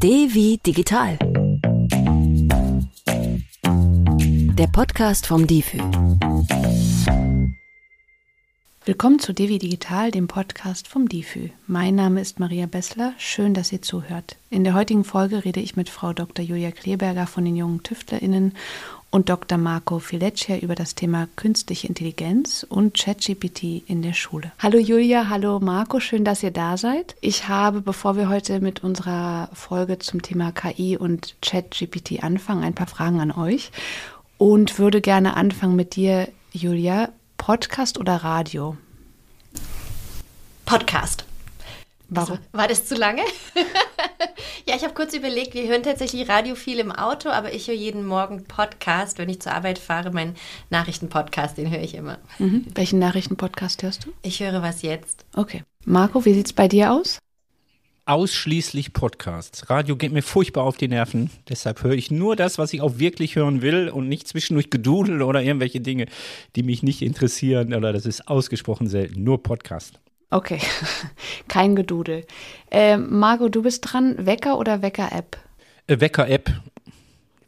D wie digital. Der Podcast vom DIFÜ. Willkommen zu Devi Digital, dem Podcast vom DIFÜ. Mein Name ist Maria Bessler. Schön, dass ihr zuhört. In der heutigen Folge rede ich mit Frau Dr. Julia Kleberger von den jungen TüftlerInnen und Dr. Marco Fileccia über das Thema künstliche Intelligenz und ChatGPT in der Schule. Hallo Julia, hallo Marco, schön, dass ihr da seid. Ich habe, bevor wir heute mit unserer Folge zum Thema KI und ChatGPT anfangen, ein paar Fragen an euch und würde gerne anfangen mit dir, Julia. Podcast oder Radio? Podcast. Warum? Also, war das zu lange? ja, ich habe kurz überlegt, wir hören tatsächlich Radio viel im Auto, aber ich höre jeden Morgen Podcast. Wenn ich zur Arbeit fahre, meinen Nachrichtenpodcast, den höre ich immer. Mhm. Welchen Nachrichtenpodcast hörst du? Ich höre was jetzt. Okay. Marco, wie sieht es bei dir aus? Ausschließlich Podcasts. Radio geht mir furchtbar auf die Nerven. Deshalb höre ich nur das, was ich auch wirklich hören will und nicht zwischendurch Gedudel oder irgendwelche Dinge, die mich nicht interessieren. Oder das ist ausgesprochen selten. Nur Podcast. Okay, kein Gedudel. Äh, Margot, du bist dran. Wecker oder Wecker-App? Äh, Wecker-App.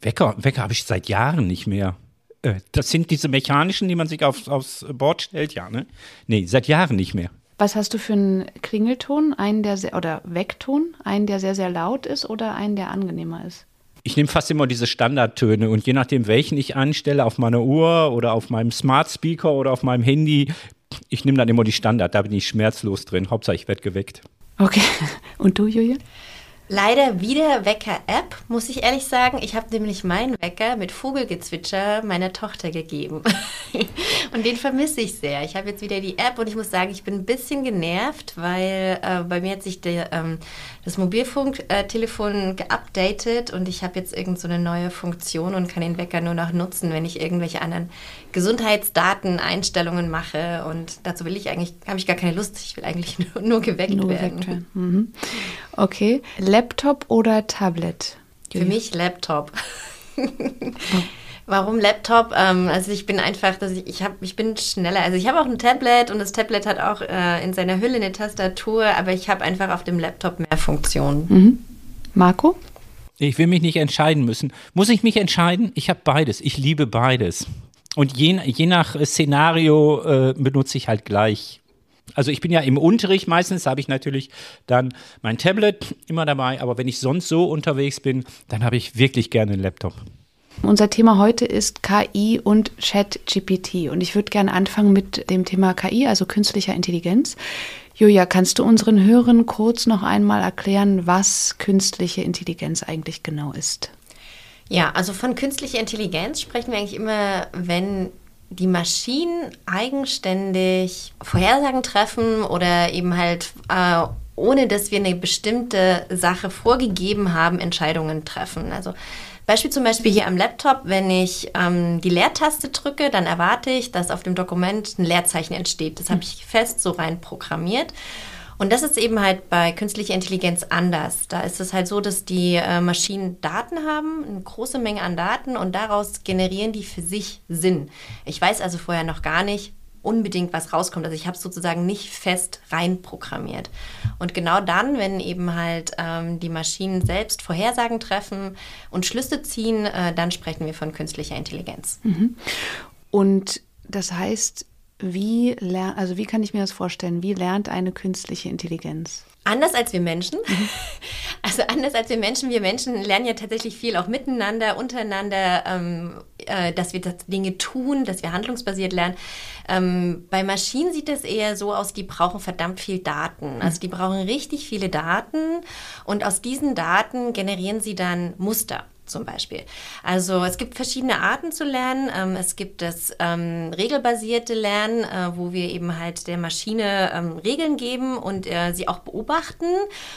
Wecker, Wecker habe ich seit Jahren nicht mehr. Äh, das sind diese mechanischen, die man sich aufs, aufs Board stellt, ja, ne? Nee, seit Jahren nicht mehr. Was hast du für einen Klingelton? Einen, der sehr, oder Weckton? Einen, der sehr, sehr laut ist oder einen, der angenehmer ist? Ich nehme fast immer diese Standardtöne und je nachdem, welchen ich anstelle, auf meiner Uhr oder auf meinem Smart Speaker oder auf meinem Handy, ich nehme dann immer die Standard, da bin ich schmerzlos drin. Hauptsache, ich werde geweckt. Okay. Und du, Julia? Leider wieder Wecker-App, muss ich ehrlich sagen. Ich habe nämlich meinen Wecker mit Vogelgezwitscher meiner Tochter gegeben. und den vermisse ich sehr. Ich habe jetzt wieder die App und ich muss sagen, ich bin ein bisschen genervt, weil äh, bei mir hat sich der, ähm, das Mobilfunktelefon geupdatet und ich habe jetzt irgend so eine neue Funktion und kann den Wecker nur noch nutzen, wenn ich irgendwelche anderen Gesundheitsdaten, Einstellungen mache. Und dazu will ich eigentlich, habe ich gar keine Lust. Ich will eigentlich nur, nur geweckt Nur werden. geweckt werden. Mhm. Okay. Laptop oder Tablet? Für Julia? mich Laptop. Warum Laptop? Ähm, also ich bin einfach, dass ich, ich, hab, ich bin schneller. Also ich habe auch ein Tablet und das Tablet hat auch äh, in seiner Hülle eine Tastatur, aber ich habe einfach auf dem Laptop mehr Funktionen. Mhm. Marco? Ich will mich nicht entscheiden müssen. Muss ich mich entscheiden? Ich habe beides. Ich liebe beides. Und je, je nach Szenario äh, benutze ich halt gleich. Also ich bin ja im Unterricht meistens, habe ich natürlich dann mein Tablet immer dabei, aber wenn ich sonst so unterwegs bin, dann habe ich wirklich gerne einen Laptop. Unser Thema heute ist KI und ChatGPT. Und ich würde gerne anfangen mit dem Thema KI, also künstlicher Intelligenz. Julia, kannst du unseren Hörern kurz noch einmal erklären, was künstliche Intelligenz eigentlich genau ist? Ja, also von künstlicher Intelligenz sprechen wir eigentlich immer, wenn die Maschinen eigenständig Vorhersagen treffen oder eben halt äh, ohne dass wir eine bestimmte Sache vorgegeben haben, Entscheidungen treffen. Also Beispiel zum Beispiel hier am Laptop, wenn ich ähm, die Leertaste drücke, dann erwarte ich, dass auf dem Dokument ein Leerzeichen entsteht. Das habe ich fest so rein programmiert. Und das ist eben halt bei künstlicher Intelligenz anders. Da ist es halt so, dass die äh, Maschinen Daten haben, eine große Menge an Daten und daraus generieren die für sich Sinn. Ich weiß also vorher noch gar nicht unbedingt was rauskommt. Also ich habe es sozusagen nicht fest reinprogrammiert. Und genau dann, wenn eben halt ähm, die Maschinen selbst Vorhersagen treffen und Schlüsse ziehen, äh, dann sprechen wir von künstlicher Intelligenz. Und das heißt, wie ler also wie kann ich mir das vorstellen? Wie lernt eine künstliche Intelligenz? Anders als wir Menschen. Also anders als wir Menschen. Wir Menschen lernen ja tatsächlich viel auch miteinander, untereinander, ähm, äh, dass wir das Dinge tun, dass wir handlungsbasiert lernen. Ähm, bei Maschinen sieht es eher so aus, die brauchen verdammt viel Daten. Also die brauchen richtig viele Daten und aus diesen Daten generieren sie dann Muster zum Beispiel. Also es gibt verschiedene Arten zu lernen. Ähm, es gibt das ähm, regelbasierte Lernen, äh, wo wir eben halt der Maschine ähm, Regeln geben und äh, sie auch beobachten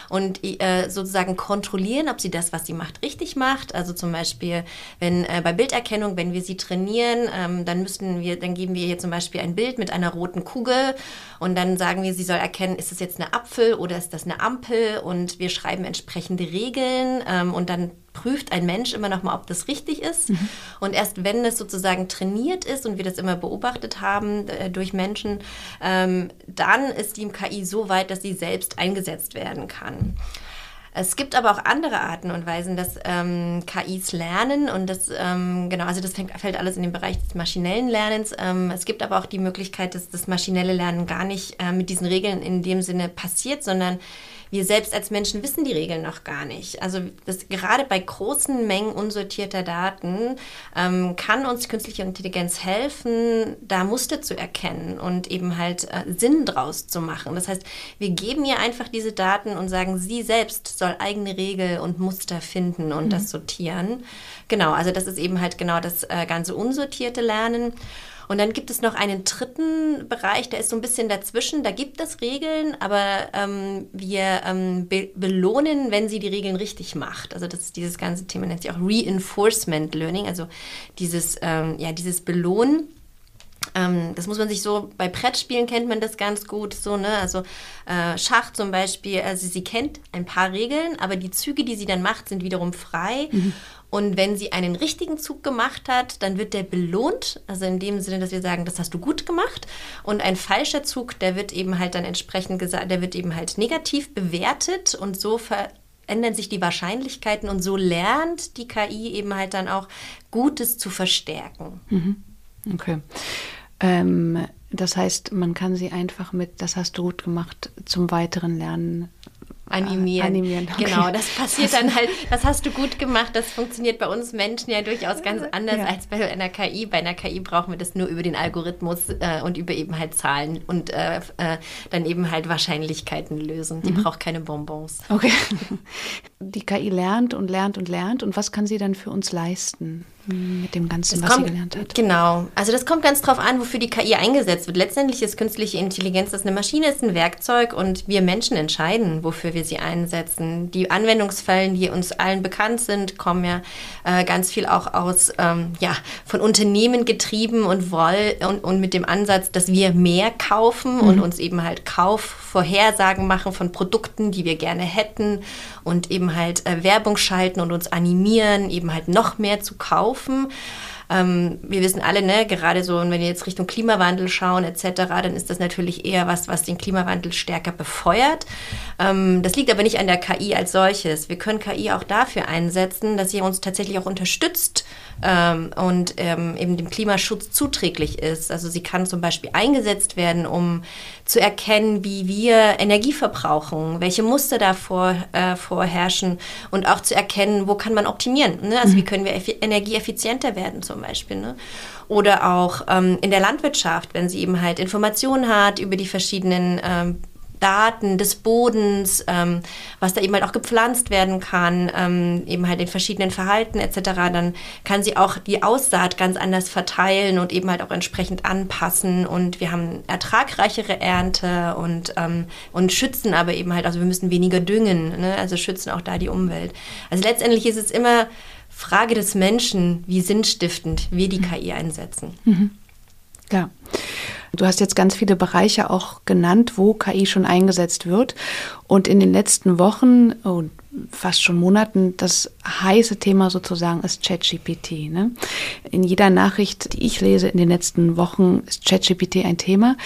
und äh, sozusagen kontrollieren, ob sie das, was sie macht, richtig macht. Also zum Beispiel, wenn äh, bei Bilderkennung, wenn wir sie trainieren, ähm, dann müssten wir, dann geben wir ihr zum Beispiel ein Bild mit einer roten Kugel und dann sagen wir, sie soll erkennen, ist das jetzt eine Apfel oder ist das eine Ampel und wir schreiben entsprechende Regeln ähm, und dann prüft ein Mensch immer noch mal, ob das richtig ist. Mhm. Und erst wenn es sozusagen trainiert ist und wir das immer beobachtet haben äh, durch Menschen, ähm, dann ist die KI so weit, dass sie selbst eingesetzt werden kann. Es gibt aber auch andere Arten und Weisen, dass ähm, KIs lernen und das, ähm, genau, also das fängt, fällt alles in den Bereich des maschinellen Lernens. Ähm, es gibt aber auch die Möglichkeit, dass das maschinelle Lernen gar nicht äh, mit diesen Regeln in dem Sinne passiert, sondern wir selbst als Menschen wissen die Regeln noch gar nicht. Also das, gerade bei großen Mengen unsortierter Daten ähm, kann uns künstliche Intelligenz helfen, da Muster zu erkennen und eben halt äh, Sinn draus zu machen. Das heißt, wir geben ihr einfach diese Daten und sagen, sie selbst soll eigene Regeln und Muster finden und mhm. das sortieren. Genau, also das ist eben halt genau das äh, ganze unsortierte Lernen. Und dann gibt es noch einen dritten Bereich, der ist so ein bisschen dazwischen. Da gibt es Regeln, aber ähm, wir ähm, be belohnen, wenn sie die Regeln richtig macht. Also das ist dieses ganze Thema, nennt sich auch Reinforcement Learning, also dieses, ähm, ja, dieses Belohnen ähm, das muss man sich so, bei Brettspielen kennt man das ganz gut, so, ne, also äh, Schach zum Beispiel, also sie kennt ein paar Regeln, aber die Züge, die sie dann macht, sind wiederum frei mhm. Und wenn sie einen richtigen Zug gemacht hat, dann wird der belohnt. Also in dem Sinne, dass wir sagen, das hast du gut gemacht. Und ein falscher Zug, der wird eben halt dann entsprechend gesagt, der wird eben halt negativ bewertet und so verändern sich die Wahrscheinlichkeiten und so lernt die KI eben halt dann auch Gutes zu verstärken. Mhm. Okay. Ähm, das heißt, man kann sie einfach mit, das hast du gut gemacht, zum weiteren Lernen animieren. animieren okay. Genau, das passiert dann halt, das hast du gut gemacht, das funktioniert bei uns Menschen ja durchaus ganz anders ja. als bei einer KI. Bei einer KI brauchen wir das nur über den Algorithmus äh, und über eben halt Zahlen und äh, äh, dann eben halt Wahrscheinlichkeiten lösen. Die mhm. braucht keine Bonbons. Okay. Die KI lernt und lernt und lernt und was kann sie dann für uns leisten? Mit dem Ganzen, das was kommt, sie gelernt hat. Genau. Also das kommt ganz drauf an, wofür die KI eingesetzt wird. Letztendlich ist künstliche Intelligenz, das eine Maschine, ist ein Werkzeug und wir Menschen entscheiden, wofür wir sie einsetzen. Die Anwendungsfällen, die uns allen bekannt sind, kommen ja äh, ganz viel auch aus, ähm, ja, von Unternehmen getrieben und, woll, und, und mit dem Ansatz, dass wir mehr kaufen mhm. und uns eben halt Kaufvorhersagen machen von Produkten, die wir gerne hätten und eben halt äh, Werbung schalten und uns animieren, eben halt noch mehr zu kaufen. Ähm, wir wissen alle, ne, gerade so, wenn wir jetzt Richtung Klimawandel schauen etc., dann ist das natürlich eher was, was den Klimawandel stärker befeuert. Ähm, das liegt aber nicht an der KI als solches. Wir können KI auch dafür einsetzen, dass sie uns tatsächlich auch unterstützt ähm, und ähm, eben dem Klimaschutz zuträglich ist. Also sie kann zum Beispiel eingesetzt werden, um zu erkennen, wie wir Energie verbrauchen, welche Muster da vor, äh, vorherrschen und auch zu erkennen, wo kann man optimieren. Ne? Also mhm. wie können wir energieeffizienter werden zum Beispiel. Ne? Oder auch ähm, in der Landwirtschaft, wenn sie eben halt Informationen hat über die verschiedenen ähm, Daten des Bodens, ähm, was da eben halt auch gepflanzt werden kann, ähm, eben halt in verschiedenen Verhalten etc., dann kann sie auch die Aussaat ganz anders verteilen und eben halt auch entsprechend anpassen und wir haben ertragreichere Ernte und, ähm, und schützen aber eben halt, also wir müssen weniger düngen, ne? also schützen auch da die Umwelt. Also letztendlich ist es immer Frage des Menschen, wie sinnstiftend wir die KI einsetzen. Mhm. Ja. Du hast jetzt ganz viele Bereiche auch genannt, wo KI schon eingesetzt wird. Und in den letzten Wochen und oh, fast schon Monaten das heiße Thema sozusagen ist ChatGPT. Ne? In jeder Nachricht, die ich lese in den letzten Wochen, ist ChatGPT ein Thema.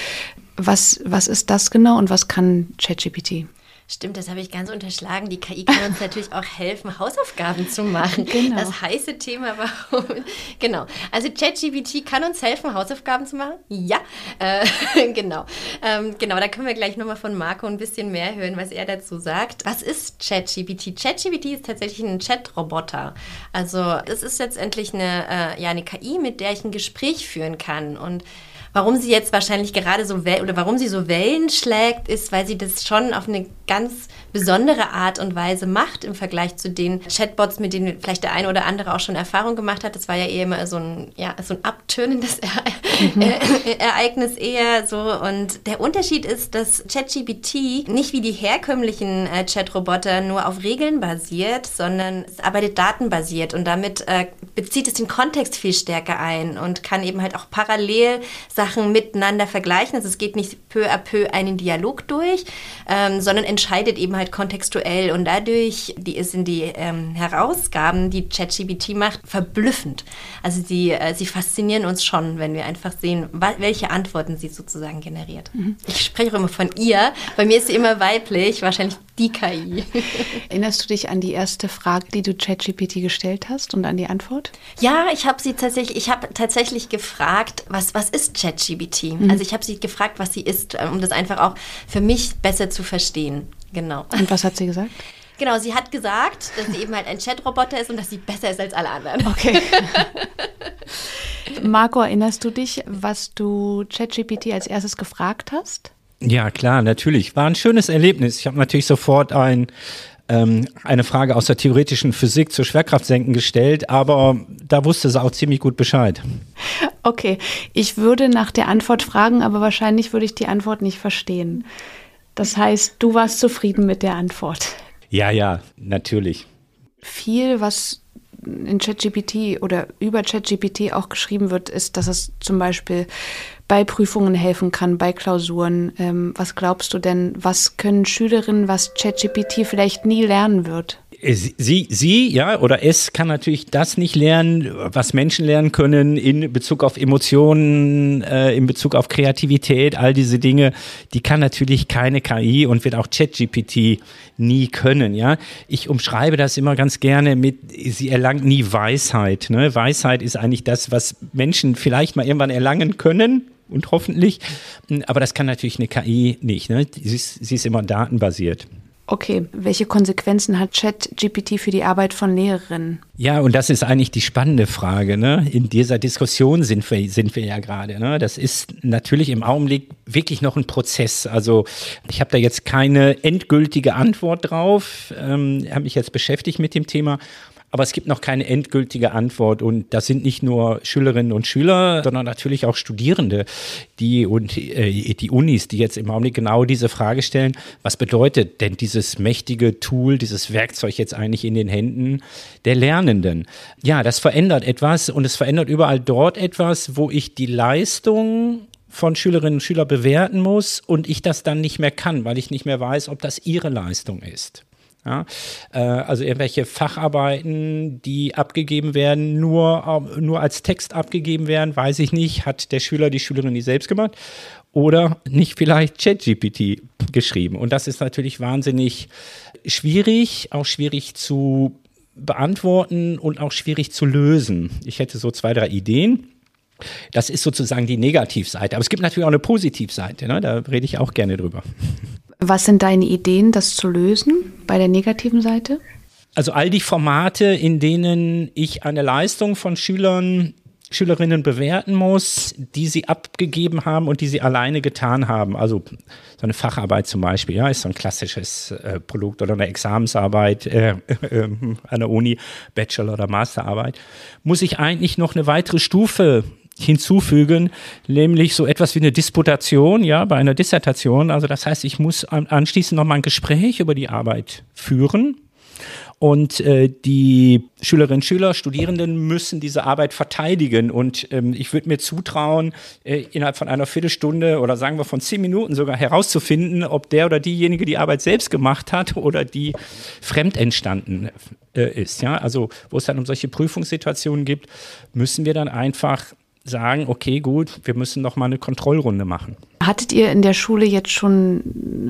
Was, was ist das genau und was kann ChatGPT? Stimmt, das habe ich ganz unterschlagen. Die KI kann uns natürlich auch helfen, Hausaufgaben zu machen. Genau. Das heiße Thema, warum? Genau. Also ChatGPT kann uns helfen, Hausaufgaben zu machen? Ja, äh, genau. Ähm, genau, da können wir gleich nochmal von Marco ein bisschen mehr hören, was er dazu sagt. Was ist ChatGPT? ChatGPT ist tatsächlich ein Chat-Roboter. Also es ist letztendlich eine, äh, ja, eine KI, mit der ich ein Gespräch führen kann. Und Warum sie jetzt wahrscheinlich gerade so oder warum sie so Wellen schlägt, ist, weil sie das schon auf eine ganz besondere Art und Weise macht im Vergleich zu den Chatbots, mit denen vielleicht der eine oder andere auch schon Erfahrung gemacht hat. Das war ja eher immer so ein, ja, so ein abtönendes mhm. Ereignis eher so. Und der Unterschied ist, dass ChatGPT nicht wie die herkömmlichen äh, Chatroboter nur auf Regeln basiert, sondern es arbeitet datenbasiert und damit äh, bezieht es den Kontext viel stärker ein und kann eben halt auch parallel Sachen miteinander vergleichen. Also es geht nicht peu à peu einen Dialog durch, ähm, sondern entscheidet eben halt kontextuell und dadurch die, sind die ähm, Herausgaben, die ChatGPT macht, verblüffend. Also sie, äh, sie faszinieren uns schon, wenn wir einfach sehen, welche Antworten sie sozusagen generiert. Mhm. Ich spreche auch immer von ihr, bei mir ist sie immer weiblich, wahrscheinlich die KI. Erinnerst du dich an die erste Frage, die du ChatGPT gestellt hast und an die Antwort? Ja, ich habe sie tatsächlich, ich habe tatsächlich gefragt, was, was ist ChatGPT? Mhm. Also ich habe sie gefragt, was sie ist, äh, um das einfach auch für mich besser zu verstehen. Genau. Und was hat sie gesagt? Genau, sie hat gesagt, dass sie eben halt ein Chatroboter ist und dass sie besser ist als alle anderen. Okay. Marco, erinnerst du dich, was du ChatGPT als erstes gefragt hast? Ja, klar, natürlich. War ein schönes Erlebnis. Ich habe natürlich sofort ein, ähm, eine Frage aus der theoretischen Physik zur Schwerkraftsenken gestellt, aber da wusste sie auch ziemlich gut Bescheid. Okay, ich würde nach der Antwort fragen, aber wahrscheinlich würde ich die Antwort nicht verstehen. Das heißt, du warst zufrieden mit der Antwort. Ja, ja, natürlich. Viel, was in ChatGPT oder über ChatGPT auch geschrieben wird, ist, dass es zum Beispiel bei Prüfungen helfen kann, bei Klausuren. Ähm, was glaubst du denn, was können Schülerinnen, was ChatGPT vielleicht nie lernen wird? Äh, sie, sie, ja, oder es kann natürlich das nicht lernen, was Menschen lernen können in Bezug auf Emotionen, äh, in Bezug auf Kreativität, all diese Dinge, die kann natürlich keine KI und wird auch ChatGPT nie können, ja. Ich umschreibe das immer ganz gerne mit, sie erlangt nie Weisheit, ne? Weisheit ist eigentlich das, was Menschen vielleicht mal irgendwann erlangen können, und hoffentlich. Aber das kann natürlich eine KI nicht. Ne? Sie, ist, sie ist immer datenbasiert. Okay, welche Konsequenzen hat ChatGPT für die Arbeit von Lehrerinnen? Ja, und das ist eigentlich die spannende Frage. Ne? In dieser Diskussion sind wir, sind wir ja gerade. Ne? Das ist natürlich im Augenblick wirklich noch ein Prozess. Also ich habe da jetzt keine endgültige Antwort drauf, ähm, habe mich jetzt beschäftigt mit dem Thema. Aber es gibt noch keine endgültige Antwort. Und das sind nicht nur Schülerinnen und Schüler, sondern natürlich auch Studierende, die und äh, die Unis, die jetzt im Augenblick genau diese Frage stellen, was bedeutet denn dieses mächtige Tool, dieses Werkzeug jetzt eigentlich in den Händen der Lernenden? Ja, das verändert etwas und es verändert überall dort etwas, wo ich die Leistung von Schülerinnen und Schülern bewerten muss und ich das dann nicht mehr kann, weil ich nicht mehr weiß, ob das ihre Leistung ist. Ja, äh, also irgendwelche Facharbeiten, die abgegeben werden, nur, nur als Text abgegeben werden, weiß ich nicht, hat der Schüler, die Schülerin die selbst gemacht oder nicht vielleicht ChatGPT geschrieben. Und das ist natürlich wahnsinnig schwierig, auch schwierig zu beantworten und auch schwierig zu lösen. Ich hätte so zwei, drei Ideen. Das ist sozusagen die Negativseite. Aber es gibt natürlich auch eine Positivseite. Ne? Da rede ich auch gerne drüber. Was sind deine Ideen, das zu lösen bei der negativen Seite? Also all die Formate, in denen ich eine Leistung von Schülern, Schülerinnen bewerten muss, die sie abgegeben haben und die sie alleine getan haben. Also so eine Facharbeit zum Beispiel, ja, ist so ein klassisches äh, Produkt oder eine Examensarbeit äh, äh, an der Uni, Bachelor- oder Masterarbeit. Muss ich eigentlich noch eine weitere Stufe hinzufügen, nämlich so etwas wie eine Disputation, ja, bei einer Dissertation. Also das heißt, ich muss anschließend nochmal ein Gespräch über die Arbeit führen. Und äh, die Schülerinnen Schüler, Studierenden müssen diese Arbeit verteidigen. Und ähm, ich würde mir zutrauen, äh, innerhalb von einer Viertelstunde oder sagen wir von zehn Minuten sogar herauszufinden, ob der oder diejenige die Arbeit selbst gemacht hat oder die fremd entstanden äh, ist. Ja? Also wo es dann um solche Prüfungssituationen gibt, müssen wir dann einfach sagen, okay, gut, wir müssen noch mal eine Kontrollrunde machen. Hattet ihr in der Schule jetzt schon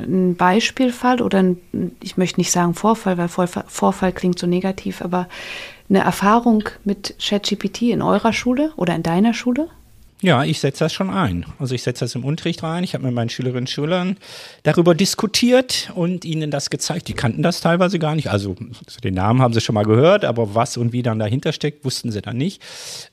einen Beispielfall oder ein, ich möchte nicht sagen Vorfall, weil Vorfall klingt so negativ, aber eine Erfahrung mit ChatGPT in eurer Schule oder in deiner Schule? Ja, ich setze das schon ein. Also ich setze das im Unterricht rein. Ich habe mit meinen Schülerinnen und Schülern darüber diskutiert und ihnen das gezeigt. Die kannten das teilweise gar nicht. Also den Namen haben sie schon mal gehört, aber was und wie dann dahinter steckt, wussten sie dann nicht.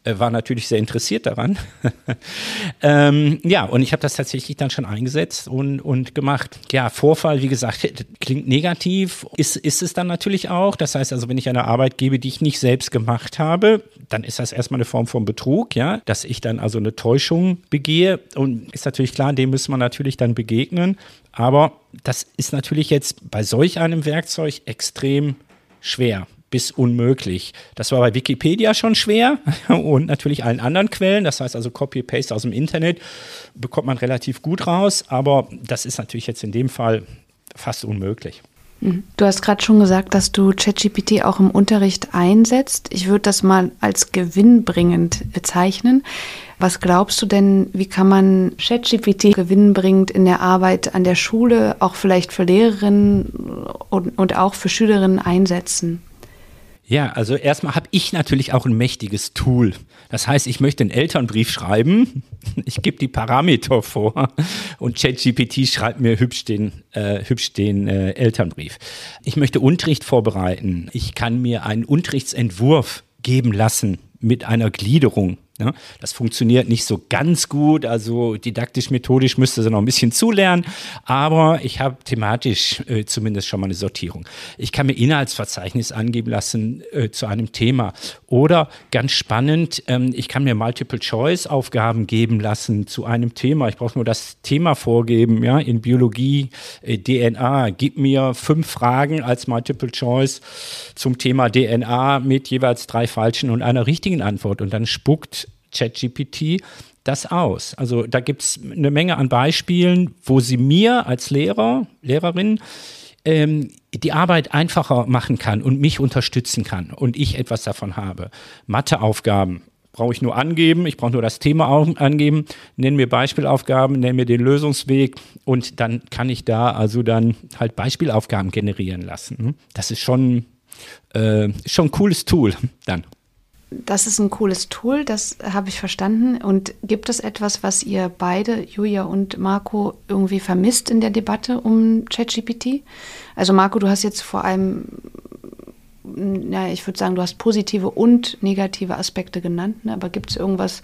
Äh, war natürlich sehr interessiert daran. ähm, ja, und ich habe das tatsächlich dann schon eingesetzt und, und gemacht. Ja, Vorfall, wie gesagt, klingt negativ. Ist, ist es dann natürlich auch. Das heißt also, wenn ich eine Arbeit gebe, die ich nicht selbst gemacht habe, dann ist das erstmal eine Form von Betrug, ja, dass ich dann also eine Täuschung begehe. Und ist natürlich klar, dem muss man natürlich dann begegnen. Aber das ist natürlich jetzt bei solch einem Werkzeug extrem schwer bis unmöglich. Das war bei Wikipedia schon schwer und natürlich allen anderen Quellen. Das heißt also Copy-Paste aus dem Internet bekommt man relativ gut raus, aber das ist natürlich jetzt in dem Fall fast unmöglich. Mhm. Du hast gerade schon gesagt, dass du ChatGPT auch im Unterricht einsetzt. Ich würde das mal als gewinnbringend bezeichnen. Was glaubst du denn, wie kann man ChatGPT gewinnbringend in der Arbeit an der Schule, auch vielleicht für Lehrerinnen und, und auch für Schülerinnen einsetzen? Ja, also erstmal habe ich natürlich auch ein mächtiges Tool. Das heißt, ich möchte einen Elternbrief schreiben, ich gebe die Parameter vor und ChatGPT schreibt mir hübsch den, äh, hübsch den äh, Elternbrief. Ich möchte Unterricht vorbereiten. Ich kann mir einen Unterrichtsentwurf geben lassen mit einer Gliederung. Ja, das funktioniert nicht so ganz gut, also didaktisch-methodisch müsste sie noch ein bisschen zulernen, aber ich habe thematisch äh, zumindest schon mal eine Sortierung. Ich kann mir Inhaltsverzeichnis angeben lassen äh, zu einem Thema oder ganz spannend, ähm, ich kann mir Multiple-Choice-Aufgaben geben lassen zu einem Thema. Ich brauche nur das Thema vorgeben, ja, in Biologie, äh, DNA. Gib mir fünf Fragen als Multiple-Choice zum Thema DNA mit jeweils drei falschen und einer richtigen Antwort und dann spuckt ChatGPT das aus. Also da gibt es eine Menge an Beispielen, wo sie mir als Lehrer, Lehrerin ähm, die Arbeit einfacher machen kann und mich unterstützen kann und ich etwas davon habe. Matheaufgaben brauche ich nur angeben, ich brauche nur das Thema angeben, nenne mir Beispielaufgaben, nenne mir den Lösungsweg und dann kann ich da also dann halt Beispielaufgaben generieren lassen. Das ist schon, äh, schon ein cooles Tool dann das ist ein cooles Tool, das habe ich verstanden. Und gibt es etwas, was ihr beide, Julia und Marco, irgendwie vermisst in der Debatte um ChatGPT? Also Marco, du hast jetzt vor allem, ja, ich würde sagen, du hast positive und negative Aspekte genannt, ne? aber gibt es irgendwas,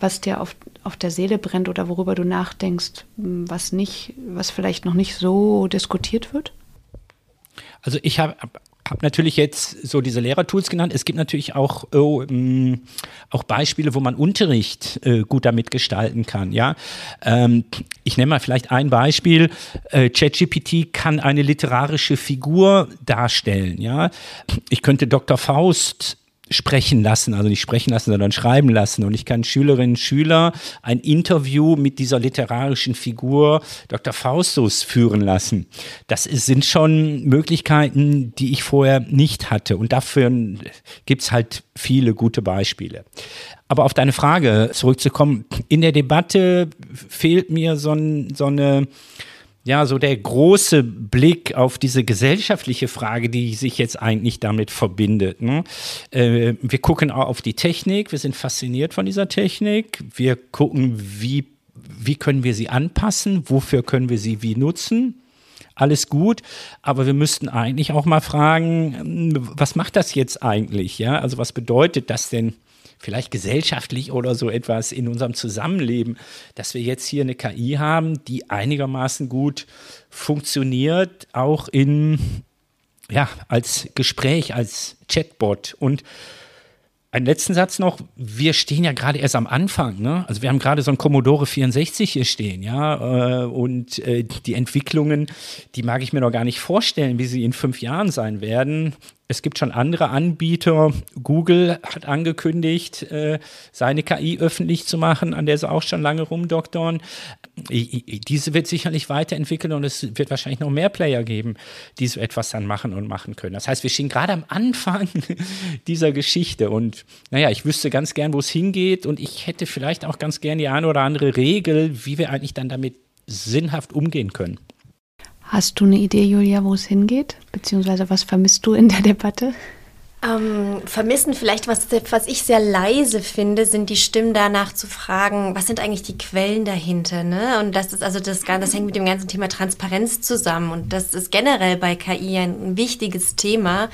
was dir auf, auf der Seele brennt oder worüber du nachdenkst, was nicht, was vielleicht noch nicht so diskutiert wird? Also ich habe habe natürlich jetzt so diese Lehrertools genannt. Es gibt natürlich auch, oh, mh, mm, auch Beispiele, wo man Unterricht äh, gut damit gestalten kann. Ja, ähm, ich nenne mal vielleicht ein Beispiel. Äh, ChatGPT kann eine literarische Figur darstellen. Ja, ich könnte Dr. Faust sprechen lassen, also nicht sprechen lassen, sondern schreiben lassen. Und ich kann Schülerinnen und Schüler ein Interview mit dieser literarischen Figur Dr. Faustus führen lassen. Das sind schon Möglichkeiten, die ich vorher nicht hatte. Und dafür gibt es halt viele gute Beispiele. Aber auf deine Frage zurückzukommen, in der Debatte fehlt mir so, so eine ja, so der große Blick auf diese gesellschaftliche Frage, die sich jetzt eigentlich damit verbindet. Ne? Äh, wir gucken auch auf die Technik, wir sind fasziniert von dieser Technik, wir gucken, wie, wie können wir sie anpassen, wofür können wir sie wie nutzen. Alles gut, aber wir müssten eigentlich auch mal fragen, was macht das jetzt eigentlich? Ja, also was bedeutet das denn vielleicht gesellschaftlich oder so etwas in unserem Zusammenleben, dass wir jetzt hier eine KI haben, die einigermaßen gut funktioniert, auch in, ja, als Gespräch, als Chatbot und einen letzten Satz noch. Wir stehen ja gerade erst am Anfang. Ne? Also wir haben gerade so ein Commodore 64 hier stehen, ja. Äh, und äh, die Entwicklungen, die mag ich mir noch gar nicht vorstellen, wie sie in fünf Jahren sein werden. Es gibt schon andere Anbieter. Google hat angekündigt, äh, seine KI öffentlich zu machen, an der sie auch schon lange rumdoktern. Diese wird sicherlich weiterentwickeln und es wird wahrscheinlich noch mehr Player geben, die so etwas dann machen und machen können. Das heißt, wir stehen gerade am Anfang dieser Geschichte und naja, ich wüsste ganz gern, wo es hingeht und ich hätte vielleicht auch ganz gern die eine oder andere Regel, wie wir eigentlich dann damit sinnhaft umgehen können. Hast du eine Idee, Julia, wo es hingeht? Beziehungsweise was vermisst du in der Debatte? Ähm, vermissen vielleicht, was, was ich sehr leise finde, sind die Stimmen danach zu fragen, was sind eigentlich die Quellen dahinter, ne? Und das ist also das, das hängt mit dem ganzen Thema Transparenz zusammen. Und das ist generell bei KI ein wichtiges Thema.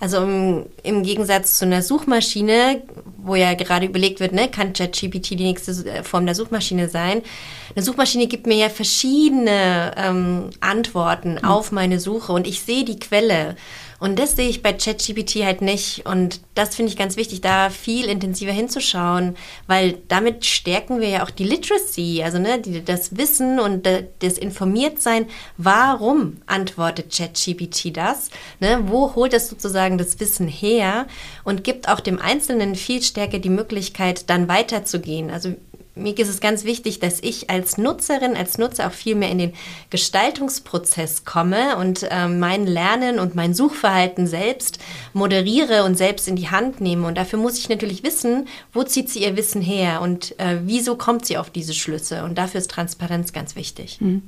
Also im, im Gegensatz zu einer Suchmaschine, wo ja gerade überlegt wird, ne, kann ChatGPT die nächste äh, Form der Suchmaschine sein? Eine Suchmaschine gibt mir ja verschiedene ähm, Antworten mhm. auf meine Suche und ich sehe die Quelle. Und das sehe ich bei ChatGPT halt nicht. Und das finde ich ganz wichtig, da viel intensiver hinzuschauen, weil damit stärken wir ja auch die Literacy, also ne, die, das Wissen und das Informiertsein. Warum antwortet ChatGPT das? Ne, wo holt es sozusagen das Wissen her und gibt auch dem Einzelnen viel stärker die Möglichkeit, dann weiterzugehen? Also mir ist es ganz wichtig, dass ich als Nutzerin, als Nutzer auch viel mehr in den Gestaltungsprozess komme und äh, mein Lernen und mein Suchverhalten selbst moderiere und selbst in die Hand nehme. Und dafür muss ich natürlich wissen, wo zieht sie ihr Wissen her und äh, wieso kommt sie auf diese Schlüsse. Und dafür ist Transparenz ganz wichtig. Mhm.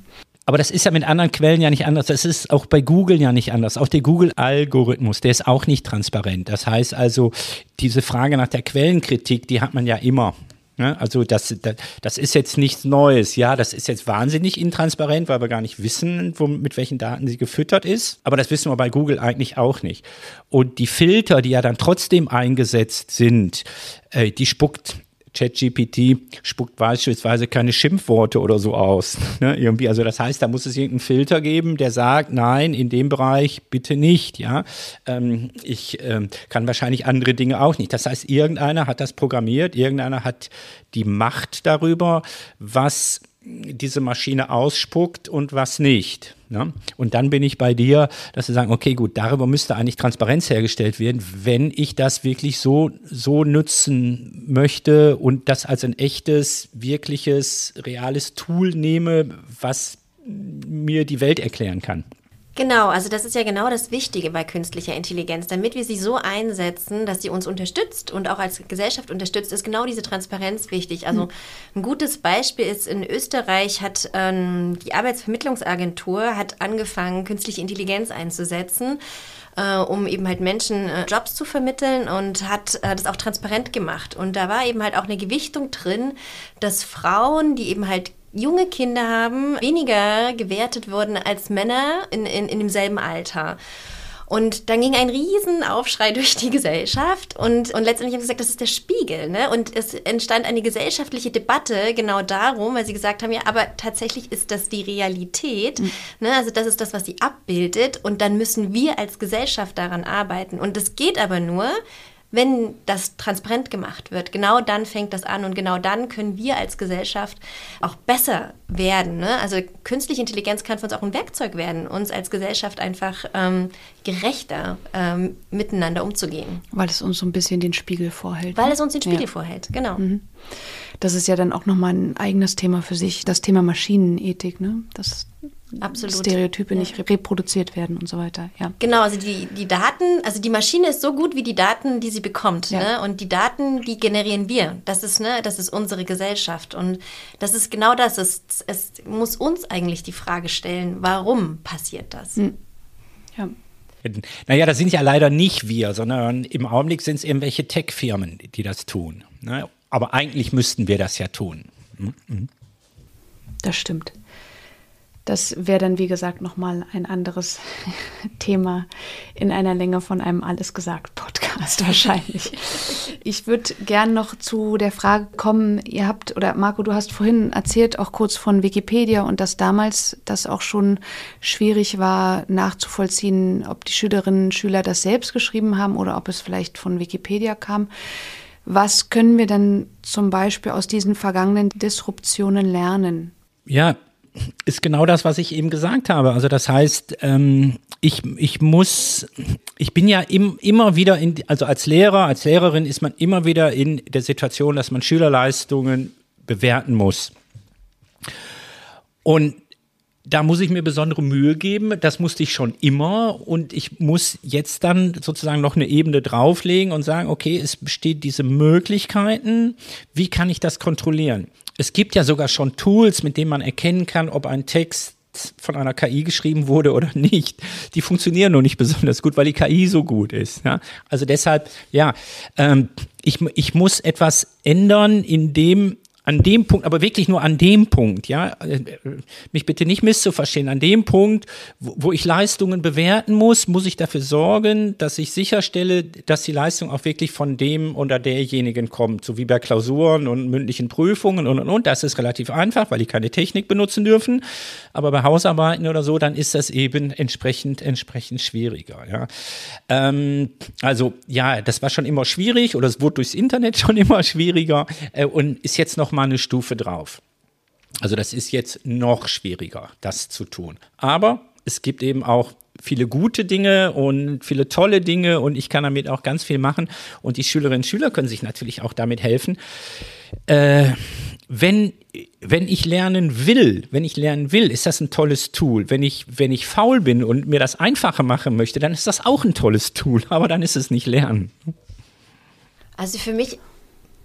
Aber das ist ja mit anderen Quellen ja nicht anders. Das ist auch bei Google ja nicht anders. Auch der Google-Algorithmus, der ist auch nicht transparent. Das heißt also, diese Frage nach der Quellenkritik, die hat man ja immer. Ne? Also das, das, das, ist jetzt nichts Neues. Ja, das ist jetzt wahnsinnig intransparent, weil wir gar nicht wissen, wo, mit welchen Daten sie gefüttert ist. Aber das wissen wir bei Google eigentlich auch nicht. Und die Filter, die ja dann trotzdem eingesetzt sind, äh, die spuckt ChatGPT spuckt beispielsweise keine Schimpfworte oder so aus. Ne? Irgendwie, also das heißt, da muss es irgendeinen Filter geben, der sagt, nein, in dem Bereich bitte nicht. Ja, ähm, ich ähm, kann wahrscheinlich andere Dinge auch nicht. Das heißt, irgendeiner hat das programmiert, irgendeiner hat die Macht darüber, was diese Maschine ausspuckt und was nicht. Ne? Und dann bin ich bei dir, dass sie sagen, okay, gut, darüber müsste eigentlich Transparenz hergestellt werden, wenn ich das wirklich so, so nutzen möchte und das als ein echtes, wirkliches, reales Tool nehme, was mir die Welt erklären kann. Genau, also das ist ja genau das Wichtige bei künstlicher Intelligenz. Damit wir sie so einsetzen, dass sie uns unterstützt und auch als Gesellschaft unterstützt, ist genau diese Transparenz wichtig. Also hm. ein gutes Beispiel ist, in Österreich hat ähm, die Arbeitsvermittlungsagentur hat angefangen, künstliche Intelligenz einzusetzen. Äh, um eben halt Menschen äh, Jobs zu vermitteln und hat äh, das auch transparent gemacht. Und da war eben halt auch eine Gewichtung drin, dass Frauen, die eben halt junge Kinder haben, weniger gewertet wurden als Männer in, in, in demselben Alter. Und dann ging ein Riesenaufschrei durch die Gesellschaft und, und letztendlich haben sie gesagt, das ist der Spiegel. Ne? Und es entstand eine gesellschaftliche Debatte genau darum, weil sie gesagt haben, ja, aber tatsächlich ist das die Realität. Mhm. Ne? Also das ist das, was sie abbildet und dann müssen wir als Gesellschaft daran arbeiten. Und das geht aber nur, wenn das transparent gemacht wird, genau dann fängt das an und genau dann können wir als Gesellschaft auch besser werden. Ne? Also künstliche Intelligenz kann für uns auch ein Werkzeug werden, uns als Gesellschaft einfach ähm, gerechter ähm, miteinander umzugehen. Weil es uns so ein bisschen den Spiegel vorhält. Weil ne? es uns den Spiegel ja. vorhält, genau. Mhm. Das ist ja dann auch nochmal ein eigenes Thema für sich, das Thema Maschinenethik, ne? Das Absolut. Stereotype ja. nicht reproduziert werden und so weiter. Ja. Genau, also die, die Daten, also die Maschine ist so gut wie die Daten, die sie bekommt. Ja. Ne? Und die Daten, die generieren wir. Das ist, ne, das ist unsere Gesellschaft. Und das ist genau das. Es, es muss uns eigentlich die Frage stellen, warum passiert das? Hm. Ja. Naja, das sind ja leider nicht wir, sondern im Augenblick sind es irgendwelche Tech-Firmen, die das tun. Ne? Aber eigentlich müssten wir das ja tun. Mhm. Das stimmt. Das wäre dann, wie gesagt, nochmal ein anderes Thema in einer Länge von einem Alles gesagt Podcast wahrscheinlich. ich würde gern noch zu der Frage kommen, ihr habt, oder Marco, du hast vorhin erzählt, auch kurz von Wikipedia und dass damals das auch schon schwierig war, nachzuvollziehen, ob die Schülerinnen und Schüler das selbst geschrieben haben oder ob es vielleicht von Wikipedia kam. Was können wir denn zum Beispiel aus diesen vergangenen Disruptionen lernen? Ja, ist genau das, was ich eben gesagt habe. Also das heißt, ähm, ich, ich muss, ich bin ja im, immer wieder in, also als Lehrer, als Lehrerin ist man immer wieder in der Situation, dass man Schülerleistungen bewerten muss. Und da muss ich mir besondere Mühe geben. Das musste ich schon immer. Und ich muss jetzt dann sozusagen noch eine Ebene drauflegen und sagen, okay, es besteht diese Möglichkeiten. Wie kann ich das kontrollieren? Es gibt ja sogar schon Tools, mit denen man erkennen kann, ob ein Text von einer KI geschrieben wurde oder nicht. Die funktionieren nur nicht besonders gut, weil die KI so gut ist. Ja? Also deshalb, ja, ähm, ich, ich muss etwas ändern, indem an dem Punkt, aber wirklich nur an dem Punkt, ja, mich bitte nicht misszuverstehen, an dem Punkt, wo, wo, ich Leistungen bewerten muss, muss ich dafür sorgen, dass ich sicherstelle, dass die Leistung auch wirklich von dem oder derjenigen kommt, so wie bei Klausuren und mündlichen Prüfungen und und und. Das ist relativ einfach, weil die keine Technik benutzen dürfen. Aber bei Hausarbeiten oder so, dann ist das eben entsprechend entsprechend schwieriger. Ja, ähm, also ja, das war schon immer schwierig oder es wurde durchs Internet schon immer schwieriger äh, und ist jetzt noch mal eine Stufe drauf. Also das ist jetzt noch schwieriger, das zu tun. Aber es gibt eben auch viele gute Dinge und viele tolle Dinge und ich kann damit auch ganz viel machen und die Schülerinnen und Schüler können sich natürlich auch damit helfen. Äh, wenn, wenn ich lernen will, wenn ich lernen will, ist das ein tolles Tool. Wenn ich, wenn ich faul bin und mir das einfacher machen möchte, dann ist das auch ein tolles Tool, aber dann ist es nicht Lernen. Also für mich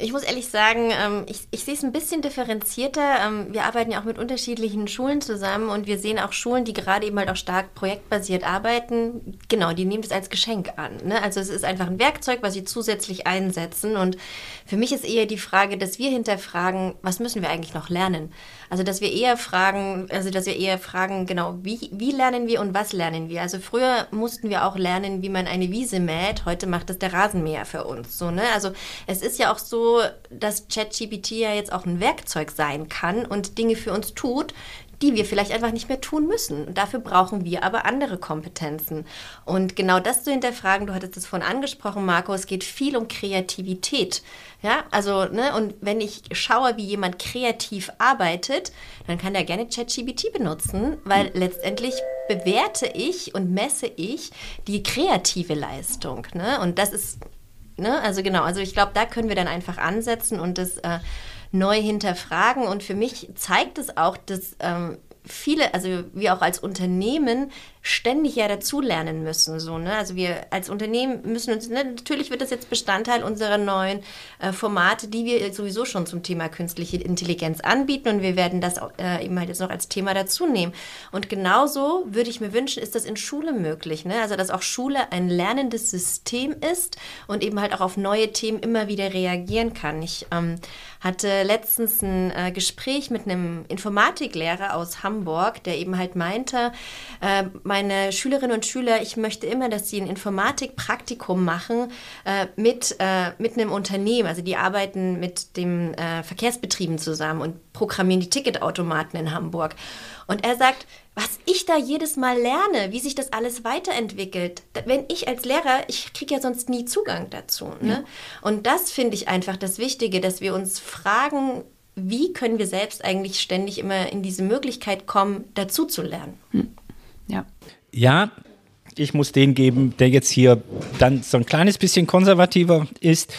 ich muss ehrlich sagen, ähm, ich, ich sehe es ein bisschen differenzierter. Ähm, wir arbeiten ja auch mit unterschiedlichen Schulen zusammen und wir sehen auch Schulen, die gerade eben halt auch stark projektbasiert arbeiten. Genau, die nehmen das als Geschenk an. Ne? Also es ist einfach ein Werkzeug, was sie zusätzlich einsetzen. Und für mich ist eher die Frage, dass wir hinterfragen, was müssen wir eigentlich noch lernen? Also dass wir eher fragen, also dass wir eher fragen, genau, wie, wie lernen wir und was lernen wir? Also früher mussten wir auch lernen, wie man eine Wiese mäht. Heute macht das der Rasenmäher für uns. So, ne? Also es ist ja auch so, dass ChatGPT ja jetzt auch ein Werkzeug sein kann und Dinge für uns tut, die wir vielleicht einfach nicht mehr tun müssen. Und dafür brauchen wir aber andere Kompetenzen. Und genau das zu hinterfragen, du hattest es vorhin angesprochen, Marco, es geht viel um Kreativität. Ja, also, ne, und wenn ich schaue, wie jemand kreativ arbeitet, dann kann er gerne ChatGPT benutzen, weil mhm. letztendlich bewerte ich und messe ich die kreative Leistung. Ne? Und das ist Ne? Also genau, also ich glaube, da können wir dann einfach ansetzen und das äh, neu hinterfragen. Und für mich zeigt es auch, dass ähm, viele, also wir auch als Unternehmen ständig ja dazulernen müssen. So, ne? Also wir als Unternehmen müssen uns, ne, natürlich wird das jetzt Bestandteil unserer neuen äh, Formate, die wir sowieso schon zum Thema künstliche Intelligenz anbieten und wir werden das äh, eben halt jetzt noch als Thema dazu nehmen. Und genauso würde ich mir wünschen, ist das in Schule möglich. Ne? Also dass auch Schule ein lernendes System ist und eben halt auch auf neue Themen immer wieder reagieren kann. Ich ähm, hatte letztens ein äh, Gespräch mit einem Informatiklehrer aus Hamburg, der eben halt meinte, äh, meine Schülerinnen und Schüler, ich möchte immer, dass sie ein Informatikpraktikum machen äh, mit, äh, mit einem Unternehmen. Also die arbeiten mit den äh, Verkehrsbetrieben zusammen und programmieren die Ticketautomaten in Hamburg. Und er sagt, was ich da jedes Mal lerne, wie sich das alles weiterentwickelt. Wenn ich als Lehrer, ich kriege ja sonst nie Zugang dazu. Ne? Ja. Und das finde ich einfach das Wichtige, dass wir uns fragen, wie können wir selbst eigentlich ständig immer in diese Möglichkeit kommen, dazu zu lernen. Hm. Ja. Ja, ich muss den geben, der jetzt hier dann so ein kleines bisschen konservativer ist.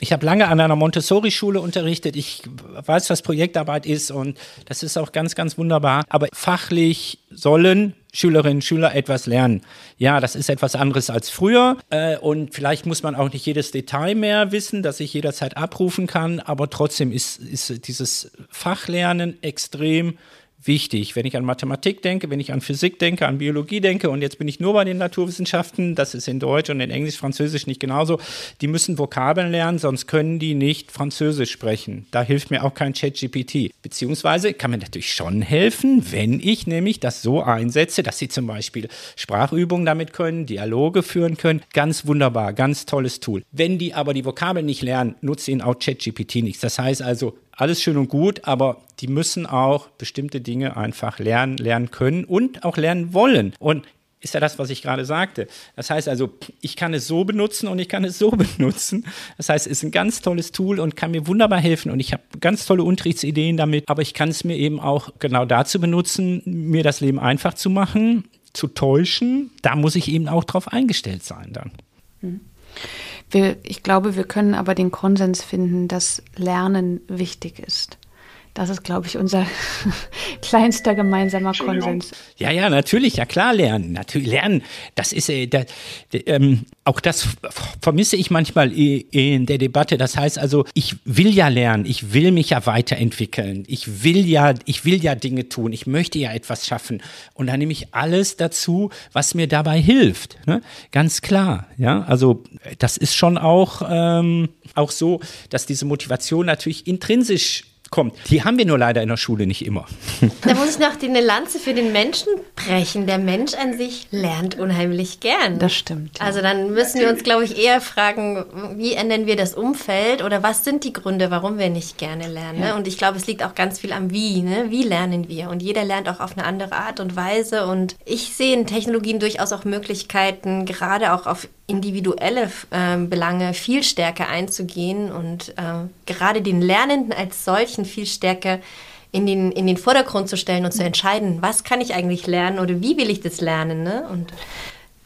Ich habe lange an einer Montessori-Schule unterrichtet. Ich weiß, was Projektarbeit ist und das ist auch ganz, ganz wunderbar. Aber fachlich sollen Schülerinnen und Schüler etwas lernen. Ja, das ist etwas anderes als früher äh, und vielleicht muss man auch nicht jedes Detail mehr wissen, das ich jederzeit abrufen kann, aber trotzdem ist, ist dieses Fachlernen extrem wichtig. Wenn ich an Mathematik denke, wenn ich an Physik denke, an Biologie denke und jetzt bin ich nur bei den Naturwissenschaften, das ist in Deutsch und in Englisch, Französisch nicht genauso, die müssen Vokabeln lernen, sonst können die nicht Französisch sprechen. Da hilft mir auch kein ChatGPT. Beziehungsweise kann mir natürlich schon helfen, wenn ich nämlich das so einsetze, dass sie zum Beispiel Sprachübungen damit können, Dialoge führen können. Ganz wunderbar, ganz tolles Tool. Wenn die aber die Vokabeln nicht lernen, nutzt ihnen auch ChatGPT nichts. Das heißt also, alles schön und gut, aber die müssen auch bestimmte Dinge einfach lernen, lernen können und auch lernen wollen. Und ist ja das, was ich gerade sagte. Das heißt also, ich kann es so benutzen und ich kann es so benutzen. Das heißt, es ist ein ganz tolles Tool und kann mir wunderbar helfen und ich habe ganz tolle Unterrichtsideen damit, aber ich kann es mir eben auch genau dazu benutzen, mir das Leben einfach zu machen, zu täuschen. Da muss ich eben auch drauf eingestellt sein dann. Mhm. Wir, ich glaube, wir können aber den Konsens finden, dass Lernen wichtig ist. Das ist, glaube ich, unser kleinster gemeinsamer Konsens. Ja, ja, natürlich, ja klar, lernen. Natürlich lernen, das ist, äh, da, ähm, auch das vermisse ich manchmal in der Debatte. Das heißt also, ich will ja lernen, ich will mich ja weiterentwickeln, ich will ja, ich will ja Dinge tun, ich möchte ja etwas schaffen. Und dann nehme ich alles dazu, was mir dabei hilft. Ne? Ganz klar, ja. Also das ist schon auch, ähm, auch so, dass diese Motivation natürlich intrinsisch kommt. Die haben wir nur leider in der Schule nicht immer. Da muss ich noch die, eine Lanze für den Menschen brechen. Der Mensch an sich lernt unheimlich gern. Das stimmt. Ja. Also dann müssen wir uns, glaube ich, eher fragen, wie ändern wir das Umfeld oder was sind die Gründe, warum wir nicht gerne lernen. Ne? Ja. Und ich glaube, es liegt auch ganz viel am Wie. Ne? Wie lernen wir? Und jeder lernt auch auf eine andere Art und Weise. Und ich sehe in Technologien durchaus auch Möglichkeiten, gerade auch auf individuelle äh, Belange viel stärker einzugehen und äh, gerade den Lernenden als solchen viel stärker in den, in den Vordergrund zu stellen und zu entscheiden, was kann ich eigentlich lernen oder wie will ich das lernen. Ne? Und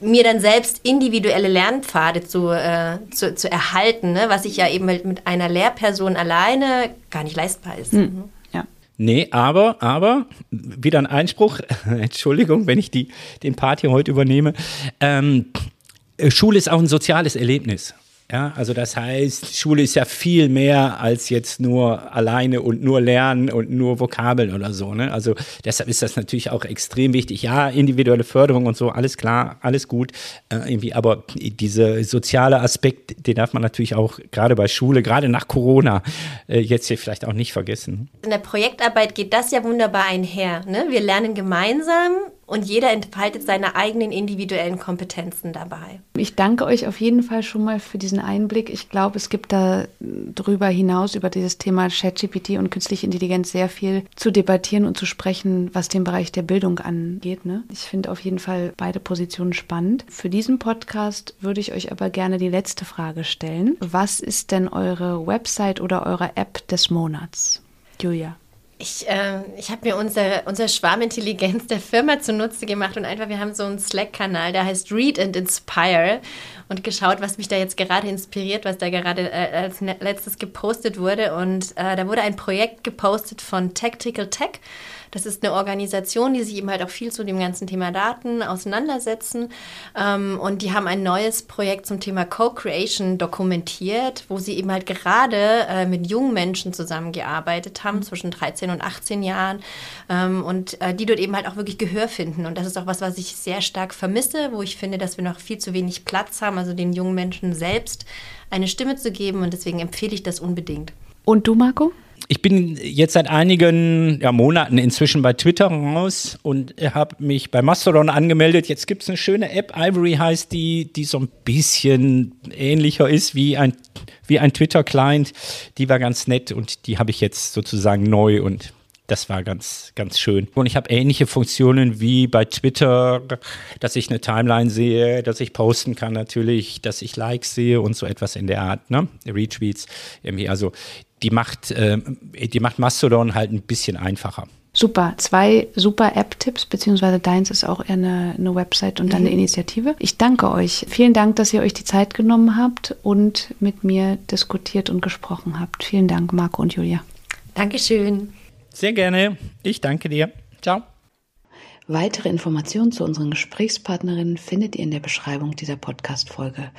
mir dann selbst individuelle Lernpfade zu, äh, zu, zu erhalten, ne? was ich ja eben mit, mit einer Lehrperson alleine gar nicht leistbar ist. Hm. Ja. Nee, aber, aber, wieder ein Einspruch, Entschuldigung, wenn ich die, den Part hier heute übernehme. Ähm, Schule ist auch ein soziales Erlebnis. Ja, also das heißt, Schule ist ja viel mehr als jetzt nur alleine und nur lernen und nur Vokabeln oder so. Ne? Also deshalb ist das natürlich auch extrem wichtig. Ja, individuelle Förderung und so, alles klar, alles gut. Äh, irgendwie, aber dieser soziale Aspekt, den darf man natürlich auch gerade bei Schule, gerade nach Corona, äh, jetzt hier vielleicht auch nicht vergessen. In der Projektarbeit geht das ja wunderbar einher. Ne? Wir lernen gemeinsam und jeder entfaltet seine eigenen individuellen Kompetenzen dabei. Ich danke euch auf jeden Fall schon mal für diesen Einblick. Ich glaube, es gibt da darüber hinaus über dieses Thema ChatGPT und künstliche Intelligenz sehr viel zu debattieren und zu sprechen, was den Bereich der Bildung angeht. Ne? Ich finde auf jeden Fall beide Positionen spannend. Für diesen Podcast würde ich euch aber gerne die letzte Frage stellen. Was ist denn eure Website oder eure App des Monats? Julia. Ich, äh, ich habe mir unser, unser Schwarmintelligenz der Firma zunutze gemacht und einfach, wir haben so einen Slack-Kanal, der heißt Read and Inspire und geschaut, was mich da jetzt gerade inspiriert, was da gerade äh, als ne-, letztes gepostet wurde. Und äh, da wurde ein Projekt gepostet von Tactical Tech. Das ist eine Organisation, die sich eben halt auch viel zu dem ganzen Thema Daten auseinandersetzen. Ähm, und die haben ein neues Projekt zum Thema Co-Creation dokumentiert, wo sie eben halt gerade äh, mit jungen Menschen zusammengearbeitet haben, zwischen 13 und 18 Jahren. Ähm, und äh, die dort eben halt auch wirklich Gehör finden. Und das ist auch was, was ich sehr stark vermisse, wo ich finde, dass wir noch viel zu wenig Platz haben, also den jungen Menschen selbst eine Stimme zu geben. Und deswegen empfehle ich das unbedingt. Und du, Marco? Ich bin jetzt seit einigen ja, Monaten inzwischen bei Twitter raus und habe mich bei Mastodon angemeldet. Jetzt gibt es eine schöne App, Ivory heißt die, die so ein bisschen ähnlicher ist wie ein, wie ein Twitter-Client. Die war ganz nett und die habe ich jetzt sozusagen neu und das war ganz, ganz schön. Und ich habe ähnliche Funktionen wie bei Twitter, dass ich eine Timeline sehe, dass ich posten kann natürlich, dass ich Likes sehe und so etwas in der Art, ne? Retweets. Irgendwie. Also die macht, äh, die macht Mastodon halt ein bisschen einfacher. Super, zwei super App-Tipps, beziehungsweise deins ist auch eher eine, eine Website und dann eine mhm. Initiative. Ich danke euch. Vielen Dank, dass ihr euch die Zeit genommen habt und mit mir diskutiert und gesprochen habt. Vielen Dank, Marco und Julia. Dankeschön. Sehr gerne. Ich danke dir. Ciao. Weitere Informationen zu unseren Gesprächspartnerinnen findet ihr in der Beschreibung dieser Podcast-Folge.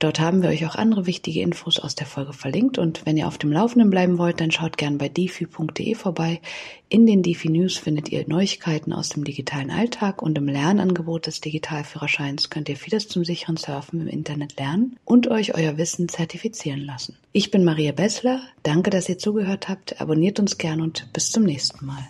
Dort haben wir euch auch andere wichtige Infos aus der Folge verlinkt und wenn ihr auf dem Laufenden bleiben wollt, dann schaut gern bei defi.de vorbei. In den Defi News findet ihr Neuigkeiten aus dem digitalen Alltag und im Lernangebot des Digitalführerscheins könnt ihr vieles zum sicheren Surfen im Internet lernen und euch euer Wissen zertifizieren lassen. Ich bin Maria Bessler. Danke, dass ihr zugehört habt. Abonniert uns gern und bis zum nächsten Mal.